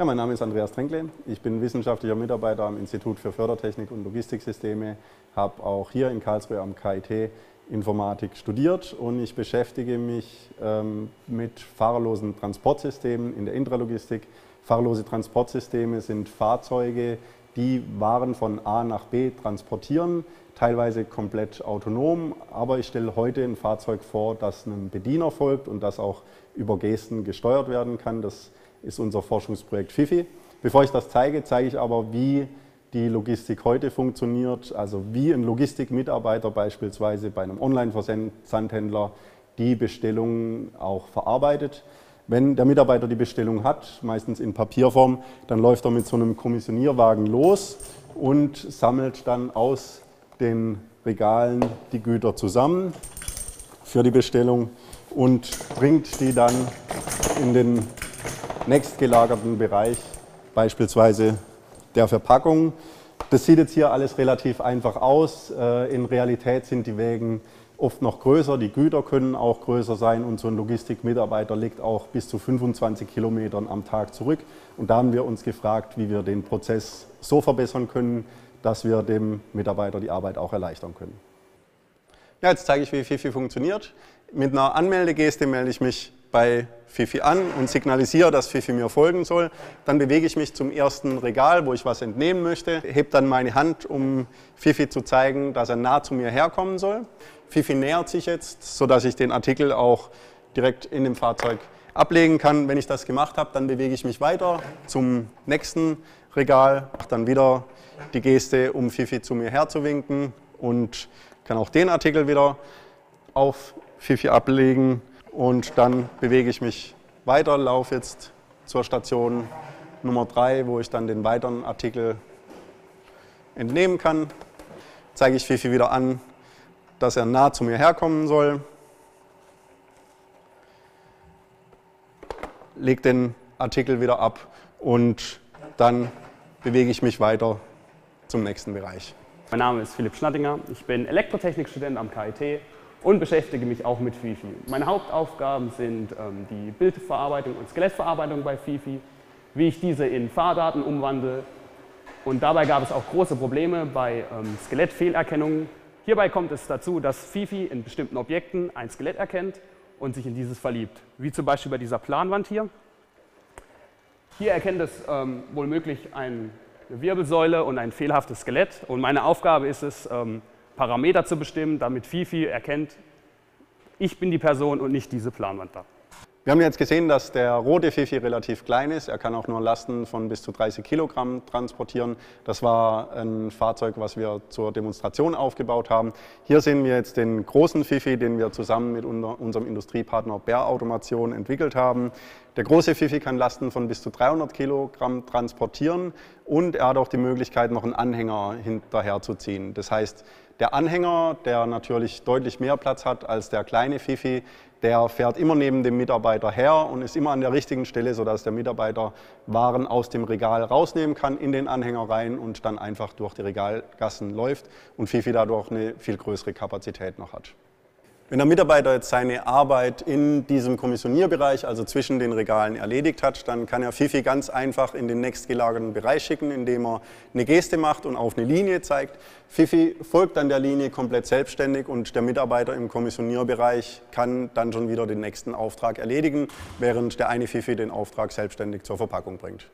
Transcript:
Ja, mein Name ist Andreas Tränkle. Ich bin wissenschaftlicher Mitarbeiter am Institut für Fördertechnik und Logistiksysteme, habe auch hier in Karlsruhe am KIT Informatik studiert und ich beschäftige mich ähm, mit fahrerlosen Transportsystemen in der Intralogistik. Fahrerlose Transportsysteme sind Fahrzeuge, die Waren von A nach B transportieren, teilweise komplett autonom, aber ich stelle heute ein Fahrzeug vor, das einem Bediener folgt und das auch über Gesten gesteuert werden kann. Das ist unser Forschungsprojekt FIFI. Bevor ich das zeige, zeige ich aber, wie die Logistik heute funktioniert, also wie ein Logistikmitarbeiter beispielsweise bei einem Online-Versandhändler die Bestellungen auch verarbeitet. Wenn der Mitarbeiter die Bestellung hat, meistens in Papierform, dann läuft er mit so einem Kommissionierwagen los und sammelt dann aus den Regalen die Güter zusammen für die Bestellung und bringt die dann in den nächstgelagerten Bereich, beispielsweise der Verpackung. Das sieht jetzt hier alles relativ einfach aus. Äh, in Realität sind die Wägen oft noch größer, die Güter können auch größer sein und so ein Logistikmitarbeiter legt auch bis zu 25 Kilometern am Tag zurück. Und da haben wir uns gefragt, wie wir den Prozess so verbessern können, dass wir dem Mitarbeiter die Arbeit auch erleichtern können. Ja, jetzt zeige ich, wie Fifi funktioniert. Mit einer Anmeldegeste melde ich mich bei Fifi an und signalisiere, dass Fifi mir folgen soll. Dann bewege ich mich zum ersten Regal, wo ich was entnehmen möchte, hebe dann meine Hand, um Fifi zu zeigen, dass er nah zu mir herkommen soll. Fifi nähert sich jetzt, sodass ich den Artikel auch direkt in dem Fahrzeug ablegen kann. Wenn ich das gemacht habe, dann bewege ich mich weiter zum nächsten Regal, dann wieder die Geste, um Fifi zu mir herzuwinken und kann auch den Artikel wieder auf Fifi ablegen und dann bewege ich mich weiter, laufe jetzt zur Station Nummer 3, wo ich dann den weiteren Artikel entnehmen kann. Zeige ich Fifi wieder an, dass er nah zu mir herkommen soll. Lege den Artikel wieder ab und dann bewege ich mich weiter zum nächsten Bereich. Mein Name ist Philipp Schnattinger, ich bin Elektrotechnikstudent am KIT und beschäftige mich auch mit FIFI. Meine Hauptaufgaben sind ähm, die Bildverarbeitung und Skelettverarbeitung bei FIFI, wie ich diese in Fahrdaten umwandle und dabei gab es auch große Probleme bei ähm, Skelettfehlerkennung Hierbei kommt es dazu, dass Fifi in bestimmten Objekten ein Skelett erkennt und sich in dieses verliebt. Wie zum Beispiel bei dieser Planwand hier. Hier erkennt es ähm, wohl möglich eine Wirbelsäule und ein fehlerhaftes Skelett. Und meine Aufgabe ist es, ähm, Parameter zu bestimmen, damit Fifi erkennt, ich bin die Person und nicht diese Planwand da. Wir haben jetzt gesehen, dass der rote Fifi relativ klein ist. Er kann auch nur Lasten von bis zu 30 Kilogramm transportieren. Das war ein Fahrzeug, was wir zur Demonstration aufgebaut haben. Hier sehen wir jetzt den großen Fifi, den wir zusammen mit unserem Industriepartner Bär Automation entwickelt haben. Der große Fifi kann Lasten von bis zu 300 Kilogramm transportieren und er hat auch die Möglichkeit, noch einen Anhänger hinterher zu ziehen. Das heißt, der Anhänger, der natürlich deutlich mehr Platz hat als der kleine Fifi, der fährt immer neben dem Mitarbeiter her und ist immer an der richtigen Stelle, sodass der Mitarbeiter Waren aus dem Regal rausnehmen kann, in den Anhänger rein und dann einfach durch die Regalgassen läuft und Fifi dadurch eine viel größere Kapazität noch hat. Wenn der Mitarbeiter jetzt seine Arbeit in diesem Kommissionierbereich, also zwischen den Regalen, erledigt hat, dann kann er Fifi ganz einfach in den nächstgelagerten Bereich schicken, indem er eine Geste macht und auf eine Linie zeigt. Fifi folgt dann der Linie komplett selbstständig und der Mitarbeiter im Kommissionierbereich kann dann schon wieder den nächsten Auftrag erledigen, während der eine Fifi den Auftrag selbstständig zur Verpackung bringt.